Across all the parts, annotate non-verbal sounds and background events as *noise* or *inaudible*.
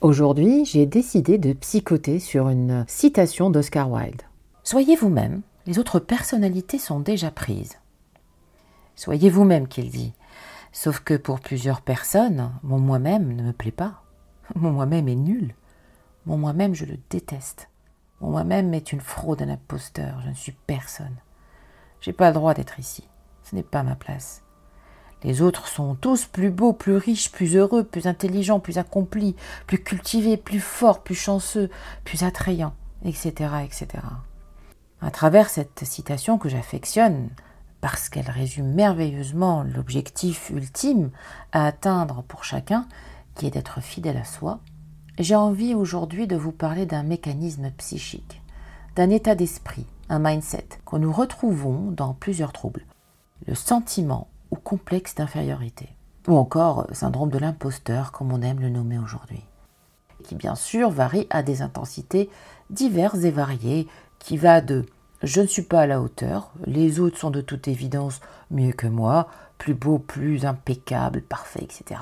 Aujourd'hui, j'ai décidé de psychoter sur une citation d'Oscar Wilde. Soyez vous-même, les autres personnalités sont déjà prises. Soyez vous-même, qu'il dit. Sauf que pour plusieurs personnes, mon moi-même ne me plaît pas. *laughs* Mon moi-même est nul. Mon moi-même, je le déteste. Mon moi-même est une fraude, un imposteur. Je ne suis personne. J'ai pas le droit d'être ici. Ce n'est pas ma place. Les autres sont tous plus beaux, plus riches, plus heureux, plus intelligents, plus accomplis, plus cultivés, plus forts, plus chanceux, plus attrayants, etc., etc. À travers cette citation que j'affectionne, parce qu'elle résume merveilleusement l'objectif ultime à atteindre pour chacun, qui est d'être fidèle à soi, j'ai envie aujourd'hui de vous parler d'un mécanisme psychique, d'un état d'esprit, un mindset, que nous retrouvons dans plusieurs troubles. Le sentiment ou complexe d'infériorité, ou encore syndrome de l'imposteur, comme on aime le nommer aujourd'hui, qui bien sûr varie à des intensités diverses et variées, qui va de je ne suis pas à la hauteur, les autres sont de toute évidence mieux que moi, plus beau, plus impeccable, parfait, etc.,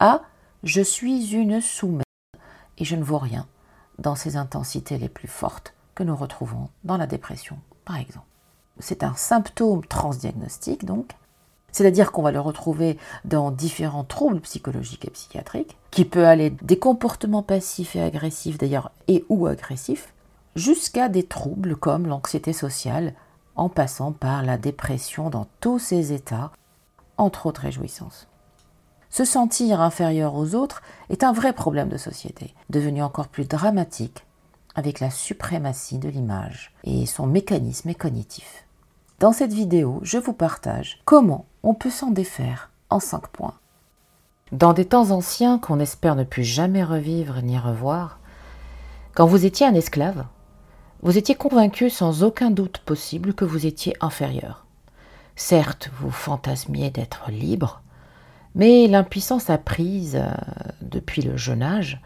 à je suis une sous et je ne vaux rien dans ces intensités les plus fortes que nous retrouvons dans la dépression, par exemple. C'est un symptôme transdiagnostique, donc, c'est-à-dire qu'on va le retrouver dans différents troubles psychologiques et psychiatriques, qui peut aller des comportements passifs et agressifs d'ailleurs, et ou agressifs, jusqu'à des troubles comme l'anxiété sociale, en passant par la dépression dans tous ses états, entre autres réjouissances. Se sentir inférieur aux autres est un vrai problème de société, devenu encore plus dramatique avec la suprématie de l'image et son mécanisme cognitif. Dans cette vidéo, je vous partage comment on peut s'en défaire en 5 points. Dans des temps anciens qu'on espère ne plus jamais revivre ni revoir, quand vous étiez un esclave, vous étiez convaincu sans aucun doute possible que vous étiez inférieur. Certes, vous fantasmiez d'être libre, mais l'impuissance apprise euh, depuis le jeune âge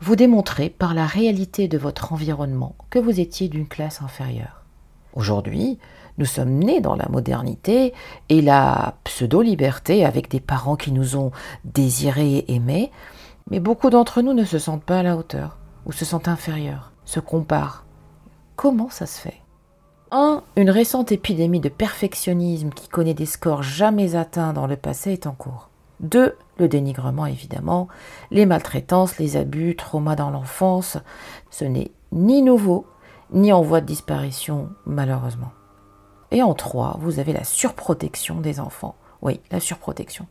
vous démontrait par la réalité de votre environnement que vous étiez d'une classe inférieure. Aujourd'hui, nous sommes nés dans la modernité et la pseudo-liberté avec des parents qui nous ont désirés et aimés, mais beaucoup d'entre nous ne se sentent pas à la hauteur ou se sentent inférieurs, se comparent. Comment ça se fait? 1. Une récente épidémie de perfectionnisme qui connaît des scores jamais atteints dans le passé est en cours. 2. Le dénigrement évidemment, les maltraitances, les abus, traumas dans l'enfance, ce n'est ni nouveau, ni en voie de disparition malheureusement. Et en trois, vous avez la surprotection des enfants. Oui, la surprotection.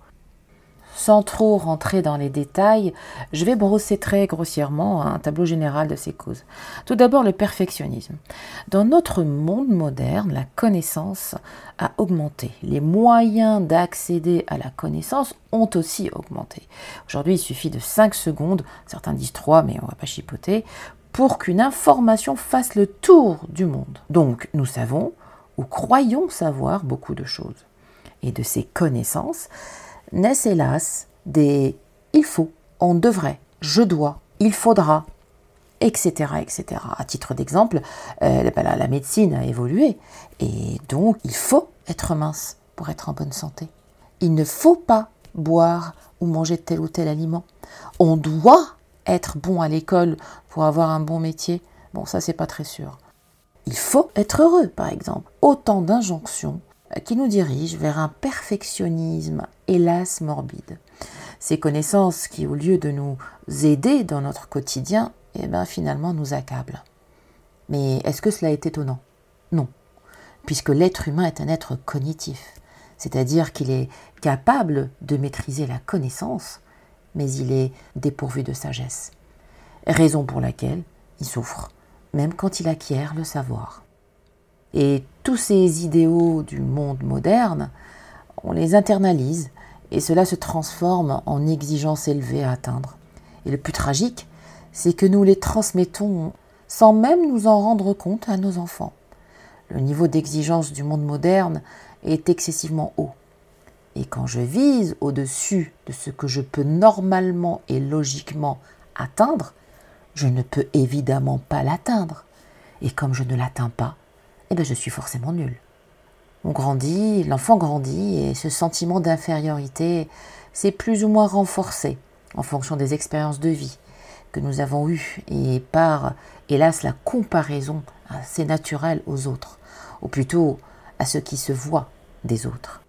Sans trop rentrer dans les détails, je vais brosser très grossièrement un tableau général de ces causes. Tout d'abord, le perfectionnisme. Dans notre monde moderne, la connaissance a augmenté. Les moyens d'accéder à la connaissance ont aussi augmenté. Aujourd'hui, il suffit de 5 secondes, certains disent 3, mais on ne va pas chipoter, pour qu'une information fasse le tour du monde. Donc, nous savons ou croyons savoir beaucoup de choses. Et de ces connaissances naissent hélas des il faut, on devrait, je dois, il faudra, etc. etc. À titre d'exemple, euh, ben la médecine a évolué et donc il faut être mince pour être en bonne santé. Il ne faut pas boire ou manger tel ou tel aliment. On doit être bon à l'école pour avoir un bon métier. Bon, ça c'est pas très sûr. Il faut être heureux, par exemple. Autant d'injonctions qui nous dirigent vers un perfectionnisme, hélas, morbide. Ces connaissances qui, au lieu de nous aider dans notre quotidien, eh bien, finalement nous accablent. Mais est-ce que cela est étonnant? Non, puisque l'être humain est un être cognitif, c'est-à-dire qu'il est capable de maîtriser la connaissance, mais il est dépourvu de sagesse. Raison pour laquelle il souffre même quand il acquiert le savoir. Et tous ces idéaux du monde moderne, on les internalise et cela se transforme en exigences élevées à atteindre. Et le plus tragique, c'est que nous les transmettons sans même nous en rendre compte à nos enfants. Le niveau d'exigence du monde moderne est excessivement haut. Et quand je vise au-dessus de ce que je peux normalement et logiquement atteindre, je ne peux évidemment pas l'atteindre. Et comme je ne l'atteins pas, eh bien je suis forcément nul. On grandit, l'enfant grandit, et ce sentiment d'infériorité s'est plus ou moins renforcé en fonction des expériences de vie, que nous avons eue et par, hélas, la comparaison assez naturelle aux autres, ou plutôt à ce qui se voit des autres.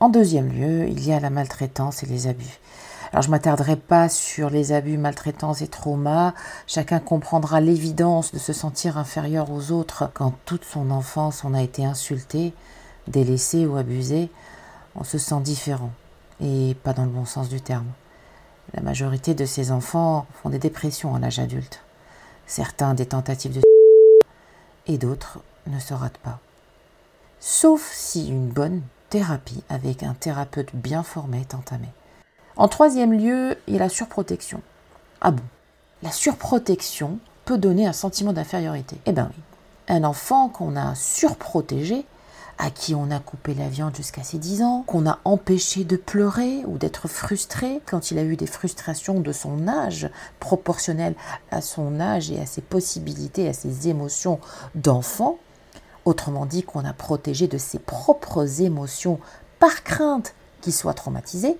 En deuxième lieu, il y a la maltraitance et les abus. Alors je m'attarderai pas sur les abus, maltraitance et traumas. Chacun comprendra l'évidence de se sentir inférieur aux autres quand toute son enfance on a été insulté, délaissé ou abusé. On se sent différent et pas dans le bon sens du terme. La majorité de ces enfants font des dépressions à l'âge adulte. Certains des tentatives de et d'autres ne se ratent pas. Sauf si une bonne thérapie avec un thérapeute bien formé est entamée. En troisième lieu, il y a la surprotection. Ah bon? La surprotection peut donner un sentiment d'infériorité. Eh bien oui. Un enfant qu'on a surprotégé, à qui on a coupé la viande jusqu'à ses 10 ans, qu'on a empêché de pleurer ou d'être frustré quand il a eu des frustrations de son âge, proportionnelles à son âge et à ses possibilités, à ses émotions d'enfant, autrement dit qu'on a protégé de ses propres émotions par crainte qu'il soit traumatisé,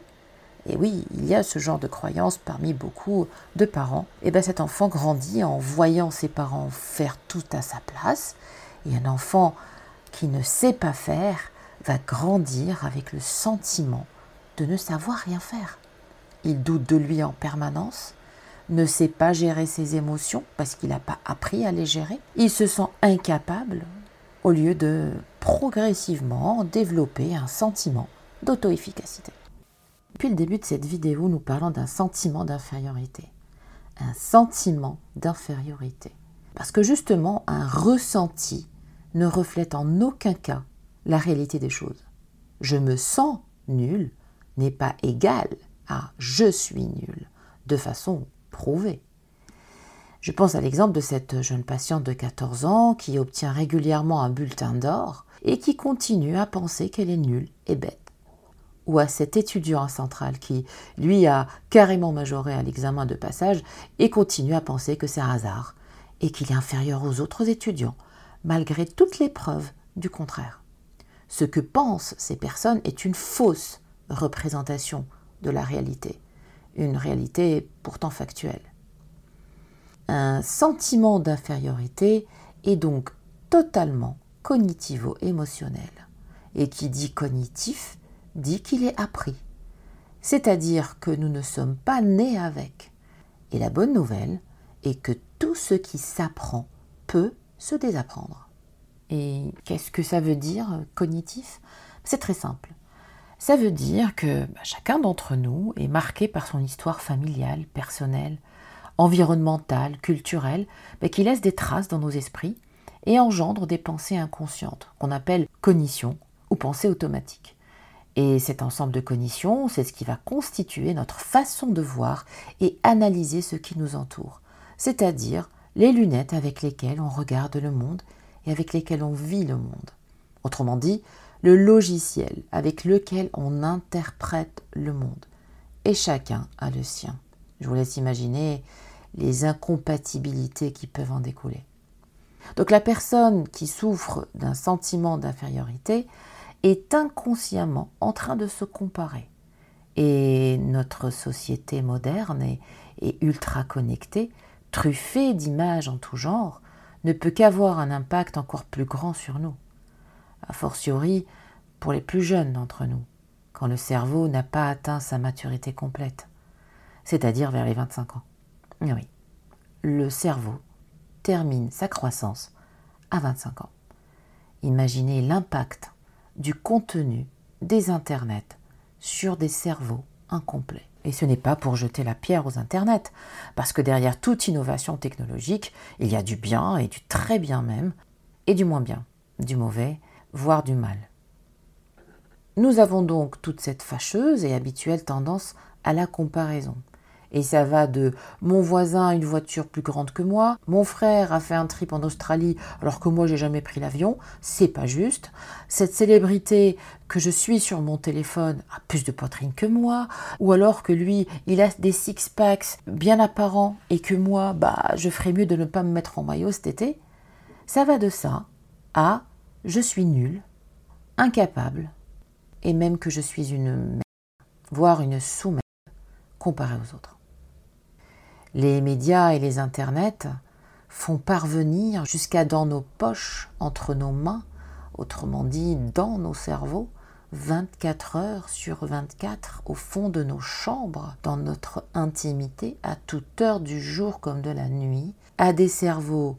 et oui, il y a ce genre de croyance parmi beaucoup de parents. Et bien cet enfant grandit en voyant ses parents faire tout à sa place. Et un enfant qui ne sait pas faire va grandir avec le sentiment de ne savoir rien faire. Il doute de lui en permanence, ne sait pas gérer ses émotions parce qu'il n'a pas appris à les gérer. Il se sent incapable au lieu de progressivement développer un sentiment d'auto-efficacité. Depuis le début de cette vidéo, nous parlons d'un sentiment d'infériorité. Un sentiment d'infériorité. Parce que justement, un ressenti ne reflète en aucun cas la réalité des choses. Je me sens nul n'est pas égal à je suis nul, de façon prouvée. Je pense à l'exemple de cette jeune patiente de 14 ans qui obtient régulièrement un bulletin d'or et qui continue à penser qu'elle est nulle et bête ou à cet étudiant central qui, lui, a carrément majoré à l'examen de passage et continue à penser que c'est un hasard et qu'il est inférieur aux autres étudiants, malgré toutes les preuves du contraire. Ce que pensent ces personnes est une fausse représentation de la réalité, une réalité pourtant factuelle. Un sentiment d'infériorité est donc totalement cognitivo-émotionnel. Et qui dit cognitif dit qu'il est appris, c'est-à-dire que nous ne sommes pas nés avec. Et la bonne nouvelle est que tout ce qui s'apprend peut se désapprendre. Et qu'est-ce que ça veut dire cognitif? C'est très simple. Ça veut dire que bah, chacun d'entre nous est marqué par son histoire familiale, personnelle, environnementale, culturelle, bah, qui laisse des traces dans nos esprits et engendre des pensées inconscientes, qu'on appelle cognition ou pensée automatique. Et cet ensemble de cognitions, c'est ce qui va constituer notre façon de voir et analyser ce qui nous entoure, c'est-à-dire les lunettes avec lesquelles on regarde le monde et avec lesquelles on vit le monde. Autrement dit, le logiciel avec lequel on interprète le monde. Et chacun a le sien. Je vous laisse imaginer les incompatibilités qui peuvent en découler. Donc la personne qui souffre d'un sentiment d'infériorité, est inconsciemment en train de se comparer. Et notre société moderne et, ultra connectée, truffée d'images en tout genre, ne peut qu'avoir un impact encore plus grand sur nous. A fortiori pour les plus jeunes d'entre nous, quand le cerveau n'a pas atteint sa maturité complète, c'est-à-dire vers les 25 ans. Oui, le cerveau termine sa croissance à 25 ans. Imaginez l'impact du contenu des internets sur des cerveaux incomplets. Et ce n'est pas pour jeter la pierre aux internets, parce que derrière toute innovation technologique, il y a du bien et du très bien même, et du moins bien, du mauvais, voire du mal. Nous avons donc toute cette fâcheuse et habituelle tendance à la comparaison. Et ça va de mon voisin a une voiture plus grande que moi, mon frère a fait un trip en Australie alors que moi j'ai jamais pris l'avion, c'est pas juste. Cette célébrité que je suis sur mon téléphone a plus de poitrine que moi, ou alors que lui, il a des six packs bien apparents et que moi, bah, je ferais mieux de ne pas me mettre en maillot cet été. Ça va de ça à je suis nul, incapable, et même que je suis une merde, voire une sous-merde comparée aux autres. Les médias et les internets font parvenir jusqu'à dans nos poches, entre nos mains, autrement dit dans nos cerveaux, 24 heures sur 24 au fond de nos chambres, dans notre intimité, à toute heure du jour comme de la nuit, à des cerveaux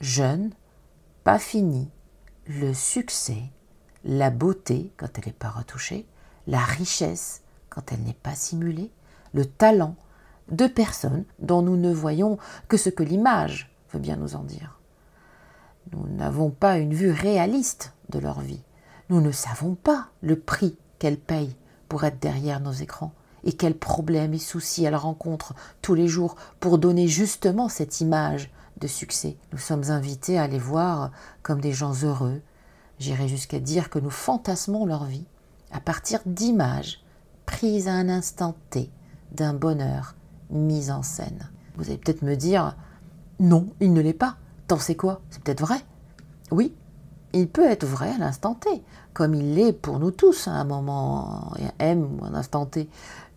jeunes, pas finis, le succès, la beauté quand elle n'est pas retouchée, la richesse quand elle n'est pas simulée, le talent de personnes dont nous ne voyons que ce que l'image veut bien nous en dire. Nous n'avons pas une vue réaliste de leur vie. Nous ne savons pas le prix qu'elles payent pour être derrière nos écrans et quels problèmes et soucis elles rencontrent tous les jours pour donner justement cette image de succès. Nous sommes invités à les voir comme des gens heureux. J'irai jusqu'à dire que nous fantasmons leur vie à partir d'images prises à un instant T d'un bonheur mis en scène. Vous allez peut-être me dire non, il ne l'est pas. T'en sais quoi? C'est peut-être vrai. Oui, il peut être vrai à l'instant T, comme il l'est pour nous tous à un moment M ou un instant T.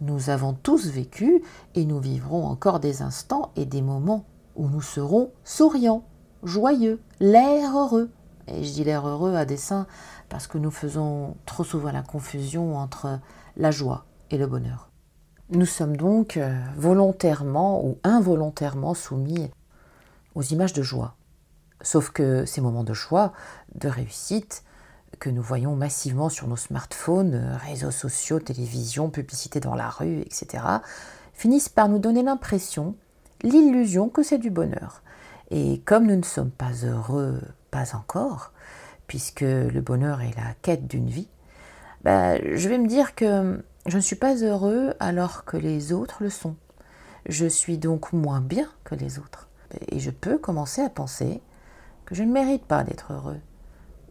Nous avons tous vécu et nous vivrons encore des instants et des moments où nous serons souriants, joyeux, l'air heureux. Et je dis l'air heureux à dessein parce que nous faisons trop souvent la confusion entre la joie et le bonheur. Nous sommes donc euh, volontairement ou involontairement soumis aux images de joie. Sauf que ces moments de joie, de réussite, que nous voyons massivement sur nos smartphones, réseaux sociaux, télévision, publicité dans la rue, etc., finissent par nous donner l'impression, l'illusion que c'est du bonheur. Et comme nous ne sommes pas heureux, pas encore, puisque le bonheur est la quête d'une vie, bah, je vais me dire que je ne suis pas heureux alors que les autres le sont. Je suis donc moins bien que les autres. Et je peux commencer à penser que je ne mérite pas d'être heureux,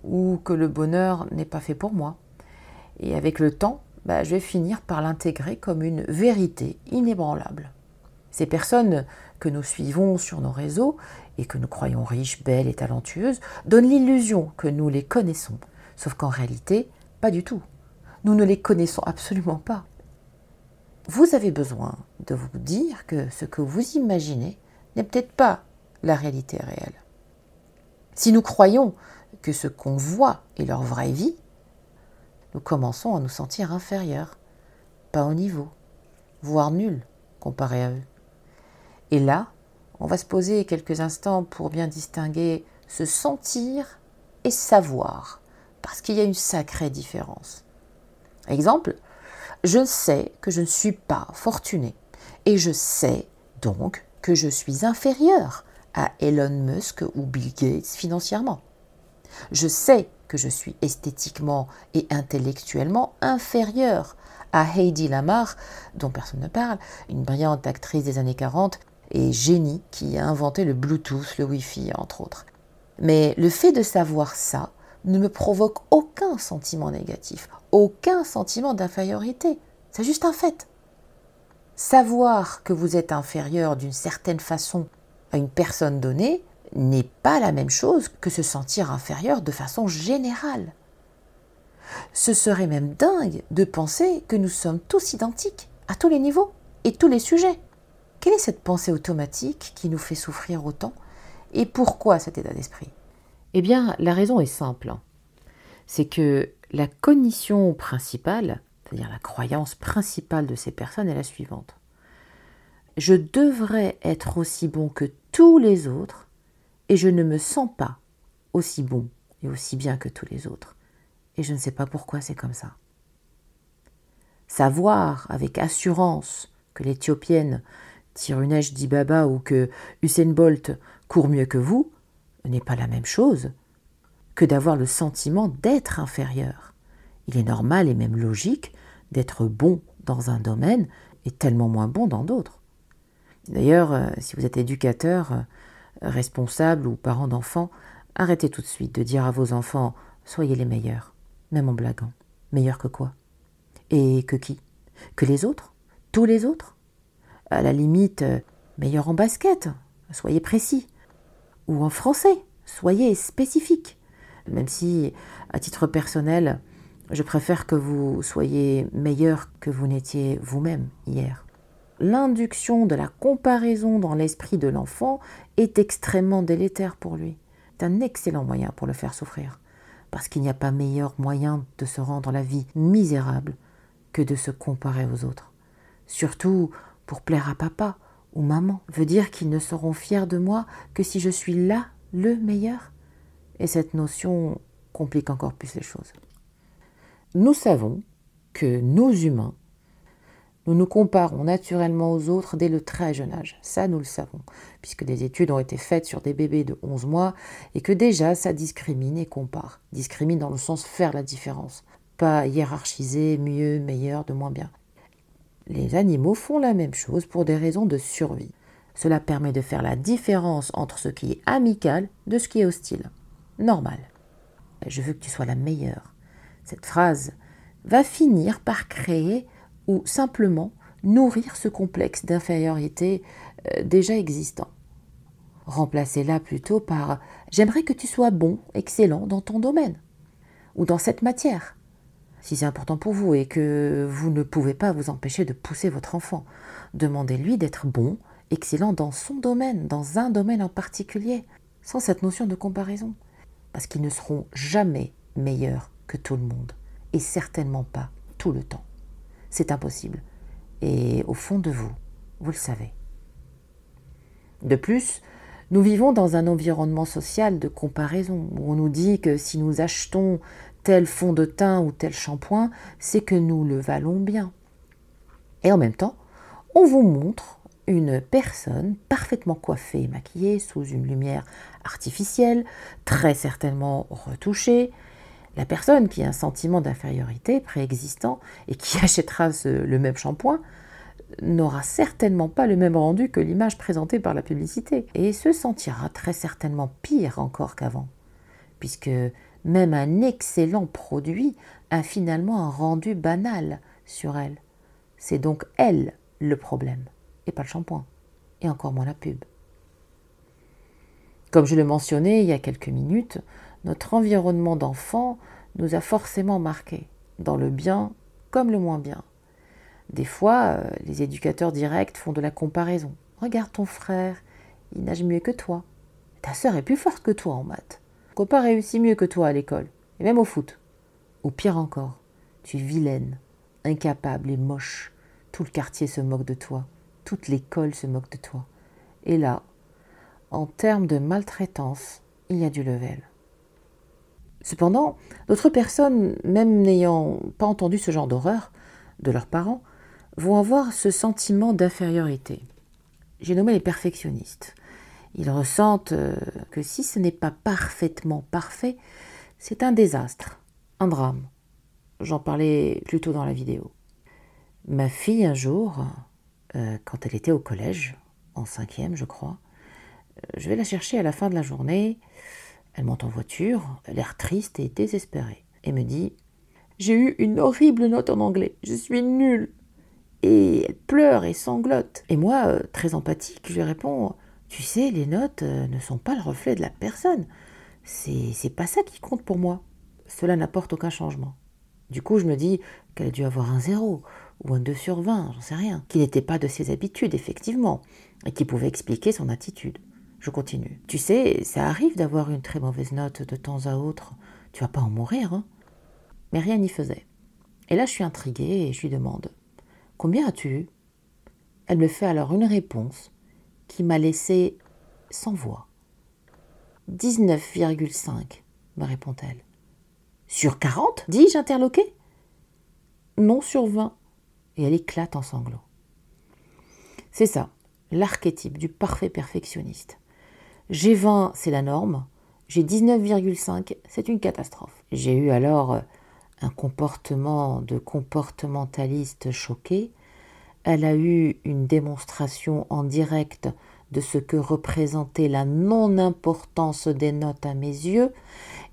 ou que le bonheur n'est pas fait pour moi. Et avec le temps, bah, je vais finir par l'intégrer comme une vérité inébranlable. Ces personnes que nous suivons sur nos réseaux et que nous croyons riches, belles et talentueuses donnent l'illusion que nous les connaissons, sauf qu'en réalité, pas du tout. Nous ne les connaissons absolument pas. Vous avez besoin de vous dire que ce que vous imaginez n'est peut-être pas la réalité réelle. Si nous croyons que ce qu'on voit est leur vraie vie, nous commençons à nous sentir inférieurs, pas au niveau, voire nuls comparé à eux. Et là, on va se poser quelques instants pour bien distinguer se sentir et savoir, parce qu'il y a une sacrée différence. Exemple, je sais que je ne suis pas fortuné, et je sais donc que je suis inférieur à Elon Musk ou Bill Gates financièrement. Je sais que je suis esthétiquement et intellectuellement inférieur à Heidi Lamar, dont personne ne parle, une brillante actrice des années 40 et génie qui a inventé le Bluetooth, le Wi-Fi, entre autres. Mais le fait de savoir ça ne me provoque aucun sentiment négatif, aucun sentiment d'infériorité. C'est juste un fait. Savoir que vous êtes inférieur d'une certaine façon à une personne donnée n'est pas la même chose que se sentir inférieur de façon générale. Ce serait même dingue de penser que nous sommes tous identiques, à tous les niveaux et tous les sujets. Quelle est cette pensée automatique qui nous fait souffrir autant et pourquoi cet état d'esprit? Eh bien, la raison est simple. C'est que la cognition principale c'est-à-dire la croyance principale de ces personnes est la suivante. Je devrais être aussi bon que tous les autres et je ne me sens pas aussi bon et aussi bien que tous les autres. Et je ne sais pas pourquoi c'est comme ça. Savoir avec assurance que l'Éthiopienne tire une neige d'Ibaba ou que Usain Bolt court mieux que vous n'est pas la même chose que d'avoir le sentiment d'être inférieur. Il est normal et même logique d'être bon dans un domaine et tellement moins bon dans d'autres. D'ailleurs, euh, si vous êtes éducateur, euh, responsable ou parent d'enfants, arrêtez tout de suite de dire à vos enfants soyez les meilleurs, même en blaguant. Meilleurs que quoi? Et que qui? Que les autres? Tous les autres? À la limite, euh, meilleurs en basket, soyez précis. Ou en français, soyez spécifique. Même si, à titre personnel, je préfère que vous soyez meilleur que vous n'étiez vous-même hier. l'induction de la comparaison dans l'esprit de l'enfant est extrêmement délétère pour lui. C'est un excellent moyen pour le faire souffrir, parce qu'il n'y a pas meilleur moyen de se rendre la vie misérable que de se comparer aux autres. Surtout pour plaire à papa ou maman, veut dire qu'ils ne seront fiers de moi que si je suis là le meilleur. Et cette notion complique encore plus les choses. Nous savons que nous humains, nous nous comparons naturellement aux autres dès le très jeune âge. Ça, nous le savons, puisque des études ont été faites sur des bébés de 11 mois et que déjà ça discrimine et compare. Discrimine dans le sens faire la différence, pas hiérarchiser mieux, meilleur, de moins bien. Les animaux font la même chose pour des raisons de survie. Cela permet de faire la différence entre ce qui est amical de ce qui est hostile. Normal. Je veux que tu sois la meilleure. Cette phrase va finir par créer ou simplement nourrir ce complexe d'infériorité euh, déjà existant. Remplacez-la plutôt par J'aimerais que tu sois bon, excellent dans ton domaine ou dans cette matière. Si c'est important pour vous et que vous ne pouvez pas vous empêcher de pousser votre enfant, demandez-lui d'être bon, excellent dans son domaine, dans un domaine en particulier, sans cette notion de comparaison. Parce qu'ils ne seront jamais meilleurs que tout le monde, et certainement pas tout le temps. C'est impossible. Et au fond de vous, vous le savez. De plus, nous vivons dans un environnement social de comparaison où on nous dit que si nous achetons tel fond de teint ou tel shampoing, c'est que nous le valons bien. Et en même temps, on vous montre une personne parfaitement coiffée et maquillée sous une lumière artificielle, très certainement retouchée, la personne qui a un sentiment d'infériorité préexistant et qui *laughs* achètera le même shampoing n'aura certainement pas le même rendu que l'image présentée par la publicité et se sentira très certainement pire encore qu'avant, puisque même un excellent produit a finalement un rendu banal sur elle. C'est donc elle le problème, et pas le shampoing, et encore moins la pub. Comme je le mentionnais il y a quelques minutes, notre environnement d'enfant nous a forcément marqués, dans le bien comme le moins bien. Des fois, euh, les éducateurs directs font de la comparaison. Regarde ton frère, il nage mieux que toi. Ta sœur est plus forte que toi en maths. Ton copain réussit mieux que toi à l'école, et même au foot. Ou pire encore, tu es vilaine, incapable et moche. Tout le quartier se moque de toi, toute l'école se moque de toi. Et là, en termes de maltraitance, il y a du level. Cependant, d'autres personnes, même n'ayant pas entendu ce genre d'horreur de leurs parents, vont avoir ce sentiment d'infériorité. J'ai nommé les perfectionnistes. Ils ressentent euh, que si ce n'est pas parfaitement parfait, c'est un désastre, un drame. J'en parlais plus tôt dans la vidéo. Ma fille, un jour, euh, quand elle était au collège, en cinquième, je crois, euh, je vais la chercher à la fin de la journée. Elle monte en voiture, l'air triste et désespérée, et me dit J'ai eu une horrible note en anglais, je suis nulle. Et elle pleure et sanglote. Et moi, très empathique, je lui réponds Tu sais, les notes euh, ne sont pas le reflet de la personne. C'est pas ça qui compte pour moi. Cela n'apporte aucun changement. Du coup, je me dis qu'elle a dû avoir un zéro ou un 2 sur 20, j'en sais rien. Qui n'était pas de ses habitudes, effectivement, et qui pouvait expliquer son attitude. Je continue. Tu sais, ça arrive d'avoir une très mauvaise note de temps à autre. Tu vas pas en mourir, hein Mais rien n'y faisait. Et là, je suis intriguée et je lui demande Combien as-tu? Eu Elle me fait alors une réponse qui m'a laissé sans voix. 19,5, me répond-elle. Sur 40 dis-je interloqué. Non, sur 20. Et elle éclate en sanglots. C'est ça, l'archétype du parfait perfectionniste. J'ai 20, c'est la norme. J'ai 19,5, c'est une catastrophe. J'ai eu alors un comportement de comportementaliste choqué. Elle a eu une démonstration en direct de ce que représentait la non-importance des notes à mes yeux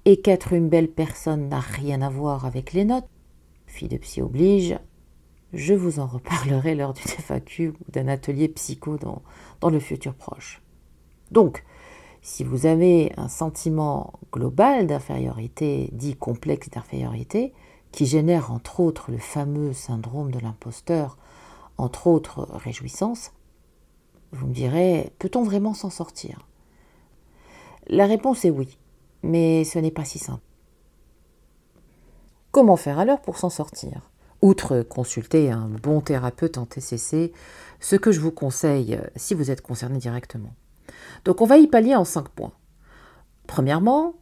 et qu'être une belle personne n'a rien à voir avec les notes. Fille de psy oblige, je vous en reparlerai lors d'une FAQ ou d'un atelier psycho dans, dans le futur proche. Donc, si vous avez un sentiment global d'infériorité, dit complexe d'infériorité, qui génère entre autres le fameux syndrome de l'imposteur entre autres réjouissances, vous me direz, peut-on vraiment s'en sortir? La réponse est oui, mais ce n'est pas si simple. Comment faire alors pour s'en sortir? Outre consulter un bon thérapeute en TCC, ce que je vous conseille si vous êtes concerné directement. Donc on va y pallier en cinq points. Premièrement,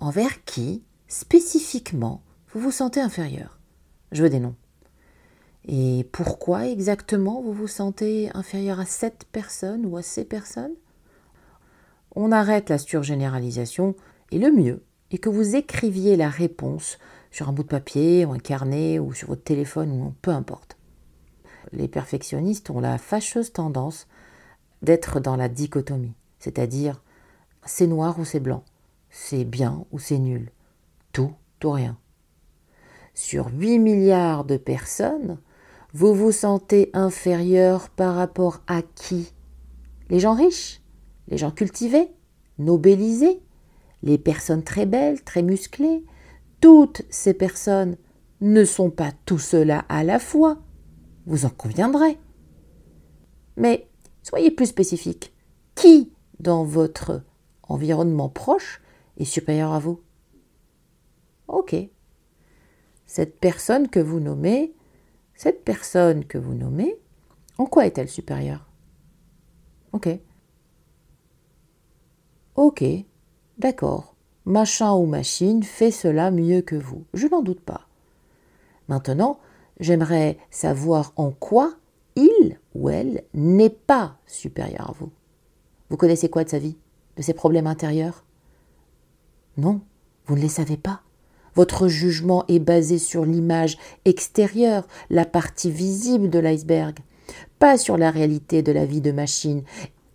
envers qui spécifiquement vous vous sentez inférieur? Je veux des noms. Et pourquoi exactement vous vous sentez inférieur à cette personne ou à ces personnes? On arrête la surgénéralisation et le mieux est que vous écriviez la réponse sur un bout de papier ou un carnet ou sur votre téléphone ou peu importe. Les perfectionnistes ont la fâcheuse tendance d'être dans la dichotomie, c'est-à-dire c'est noir ou c'est blanc, c'est bien ou c'est nul, tout ou rien. Sur 8 milliards de personnes, vous vous sentez inférieur par rapport à qui? Les gens riches Les gens cultivés Nobélisés Les personnes très belles, très musclées Toutes ces personnes ne sont pas tout cela à la fois. Vous en conviendrez. Mais soyez plus spécifique. Qui dans votre environnement proche est supérieur à vous? Ok. Cette personne que vous nommez cette personne que vous nommez, en quoi est-elle supérieure? Ok. Ok, d'accord. Machin ou machine fait cela mieux que vous. Je n'en doute pas. Maintenant, j'aimerais savoir en quoi il ou elle n'est pas supérieur à vous. Vous connaissez quoi de sa vie? De ses problèmes intérieurs? Non, vous ne les savez pas? Votre jugement est basé sur l'image extérieure, la partie visible de l'iceberg, pas sur la réalité de la vie de machine.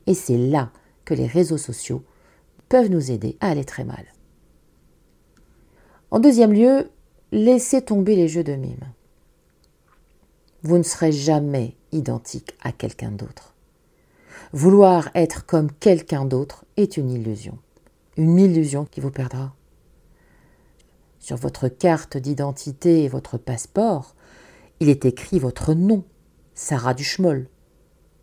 Et c'est là que les réseaux sociaux peuvent nous aider à aller très mal. En deuxième lieu, laissez tomber les jeux de mime. Vous ne serez jamais identique à quelqu'un d'autre. Vouloir être comme quelqu'un d'autre est une illusion. Une illusion qui vous perdra sur votre carte d'identité et votre passeport, il est écrit votre nom, Sarah Duchemol.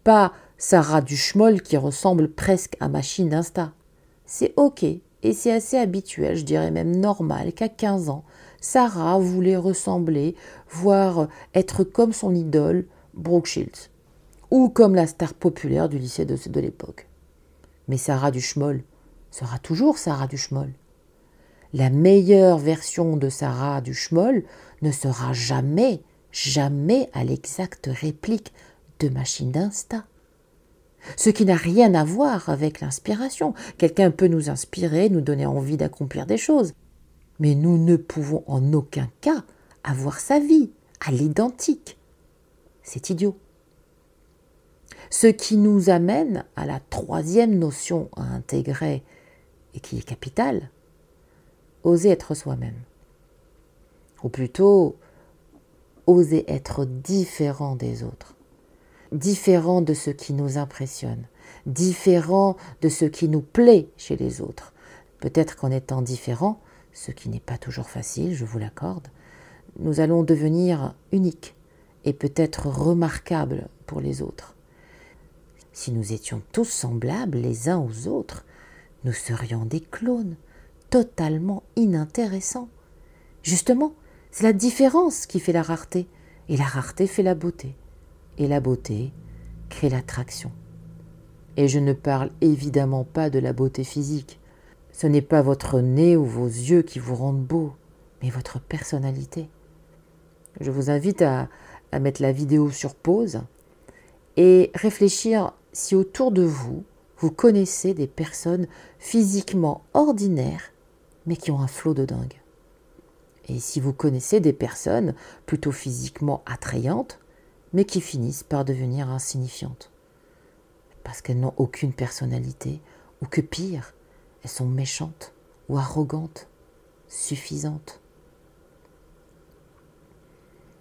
Pas Sarah Duchemol qui ressemble presque à machine d'Insta. C'est ok et c'est assez habituel, je dirais même normal, qu'à 15 ans, Sarah voulait ressembler, voire être comme son idole, Brooke Shields, ou comme la star populaire du lycée de, l'époque. Mais Sarah Duchemol sera toujours Sarah Duchemol la meilleure version de Sarah du Schmoll ne sera jamais, jamais à l'exacte réplique de machine d'insta. Ce qui n'a rien à voir avec l'inspiration. Quelqu'un peut nous inspirer, nous donner envie d'accomplir des choses. Mais nous ne pouvons en aucun cas avoir sa vie à l'identique. C'est idiot. Ce qui nous amène à la troisième notion à intégrer et qui est capitale, oser être soi-même. Ou plutôt, oser être différent des autres, différent de ce qui nous impressionne, différent de ce qui nous plaît chez les autres. Peut-être qu'en étant différent, ce qui n'est pas toujours facile, je vous l'accorde, nous allons devenir uniques et peut-être remarquables pour les autres. Si nous étions tous semblables les uns aux autres, nous serions des clones, totalement inintéressant. Justement, c'est la différence qui fait la rareté, et la rareté fait la beauté, et la beauté crée l'attraction. Et je ne parle évidemment pas de la beauté physique. Ce n'est pas votre nez ou vos yeux qui vous rendent beau, mais votre personnalité. Je vous invite à, mettre la vidéo sur pause et réfléchir si autour de vous, vous connaissez des personnes physiquement ordinaires mais qui ont un flot de dingue. Et si vous connaissez des personnes plutôt physiquement attrayantes, mais qui finissent par devenir insignifiantes, parce qu'elles n'ont aucune personnalité, ou que pire, elles sont méchantes ou arrogantes, suffisantes.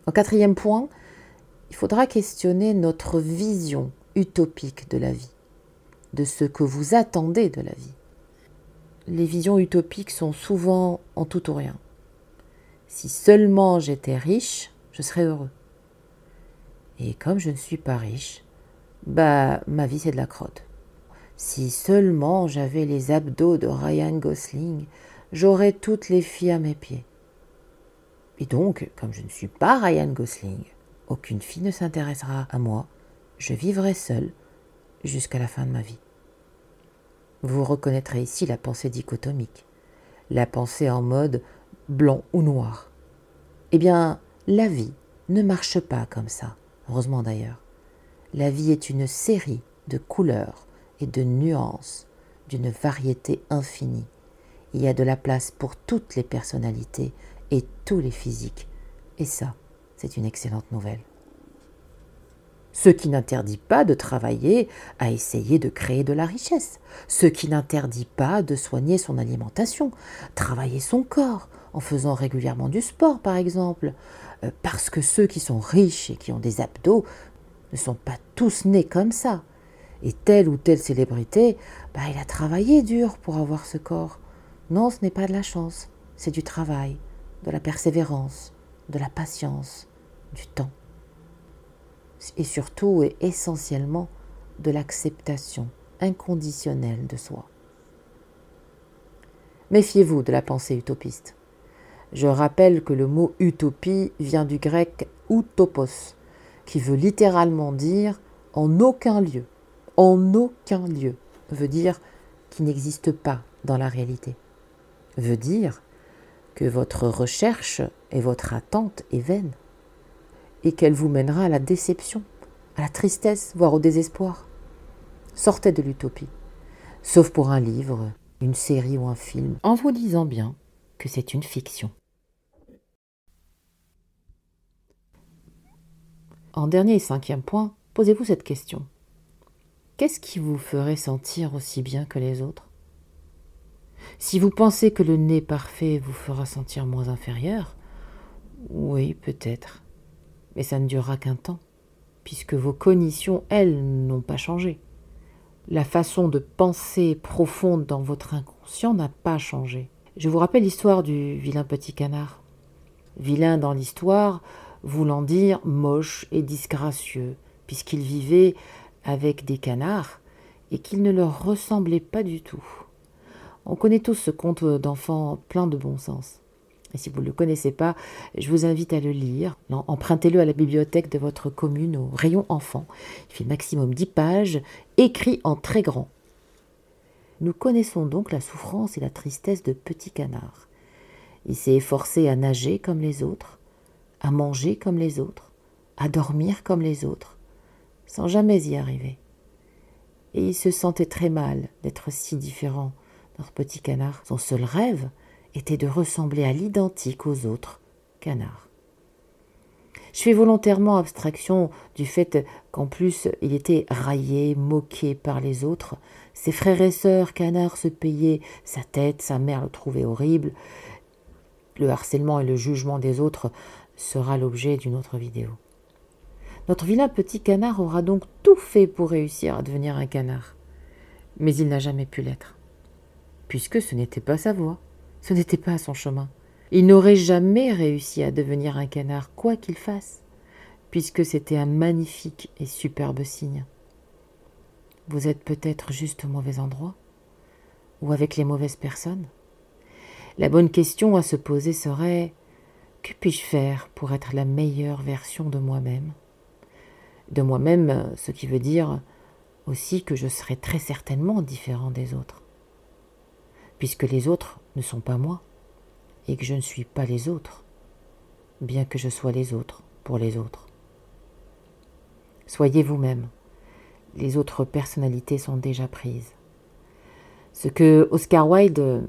En quatrième point, il faudra questionner notre vision utopique de la vie, de ce que vous attendez de la vie les visions utopiques sont souvent en tout ou rien. Si seulement j'étais riche, je serais heureux. Et comme je ne suis pas riche, bah ma vie c'est de la crotte. Si seulement j'avais les abdos de Ryan Gosling, j'aurais toutes les filles à mes pieds. Et donc, comme je ne suis pas Ryan Gosling, aucune fille ne s'intéressera à moi, je vivrai seul jusqu'à la fin de ma vie. Vous reconnaîtrez ici la pensée dichotomique, la pensée en mode blanc ou noir. Eh bien, la vie ne marche pas comme ça, heureusement d'ailleurs. La vie est une série de couleurs et de nuances d'une variété infinie. Il y a de la place pour toutes les personnalités et tous les physiques. Et ça, c'est une excellente nouvelle. Ce qui n'interdit pas de travailler à essayer de créer de la richesse. Ce qui n'interdit pas de soigner son alimentation, travailler son corps, en faisant régulièrement du sport par exemple. Euh, parce que ceux qui sont riches et qui ont des abdos ne sont pas tous nés comme ça. Et telle ou telle célébrité, bah, il a travaillé dur pour avoir ce corps. Non, ce n'est pas de la chance, c'est du travail, de la persévérance, de la patience, du temps. Et surtout et essentiellement de l'acceptation inconditionnelle de soi. Méfiez-vous de la pensée utopiste. Je rappelle que le mot utopie vient du grec utopos, qui veut littéralement dire en aucun lieu. En aucun lieu veut dire qui n'existe pas dans la réalité. Veut dire que votre recherche et votre attente est vaine et qu'elle vous mènera à la déception, à la tristesse, voire au désespoir. Sortez de l'utopie, sauf pour un livre, une série ou un film, en vous disant bien que c'est une fiction. En dernier et cinquième point, posez-vous cette question. Qu'est-ce qui vous ferait sentir aussi bien que les autres? Si vous pensez que le nez parfait vous fera sentir moins inférieur, oui, peut-être. Mais ça ne durera qu'un temps, puisque vos cognitions, elles, n'ont pas changé. La façon de penser profonde dans votre inconscient n'a pas changé. Je vous rappelle l'histoire du vilain petit canard. Vilain dans l'histoire, voulant dire moche et disgracieux, puisqu'il vivait avec des canards et qu'il ne leur ressemblait pas du tout. On connaît tous ce conte d'enfant plein de bon sens. Et si vous ne le connaissez pas, je vous invite à le lire. Empruntez-le à la bibliothèque de votre commune au rayon enfant. Il fait maximum 10 pages, écrit en très grand. Nous connaissons donc la souffrance et la tristesse de Petit Canard. Il s'est efforcé à nager comme les autres, à manger comme les autres, à dormir comme les autres, sans jamais y arriver. Et il se sentait très mal d'être si différent, notre petit canard. Son seul rêve était de ressembler à l'identique aux autres canards. Je fais volontairement abstraction du fait qu'en plus il était raillé, moqué par les autres. Ses frères et sœurs canards se payaient sa tête, sa mère le trouvait horrible. Le harcèlement et le jugement des autres sera l'objet d'une autre vidéo. Notre vilain petit canard aura donc tout fait pour réussir à devenir un canard. Mais il n'a jamais pu l'être. Puisque ce n'était pas sa voie, ce n'était pas son chemin. Il n'aurait jamais réussi à devenir un canard, quoi qu'il fasse, puisque c'était un magnifique et superbe signe. Vous êtes peut-être juste au mauvais endroit, ou avec les mauvaises personnes. La bonne question à se poser serait que puis-je faire pour être la meilleure version de moi-même? De moi-même, ce qui veut dire aussi que je serai très certainement différent des autres, puisque les autres ne sont pas moi, et que je ne suis pas les autres, bien que je sois les autres pour les autres. Soyez vous-même, les autres personnalités sont déjà prises. Ce que Oscar Wilde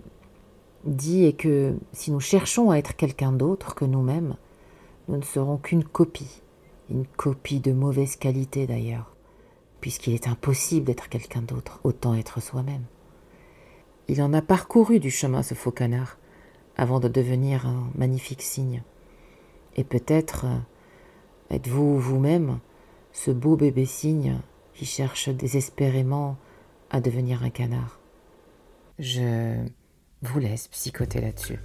dit est que si nous cherchons à être quelqu'un d'autre que nous-mêmes, nous ne serons qu'une copie, une copie de mauvaise qualité d'ailleurs, puisqu'il est impossible d'être quelqu'un d'autre, autant être soi-même. Il en a parcouru du chemin ce faux canard, avant de devenir un magnifique cygne. Et peut-être euh, êtes-vous vous-même ce beau bébé cygne qui cherche désespérément à devenir un canard? Je vous laisse psychoter là-dessus.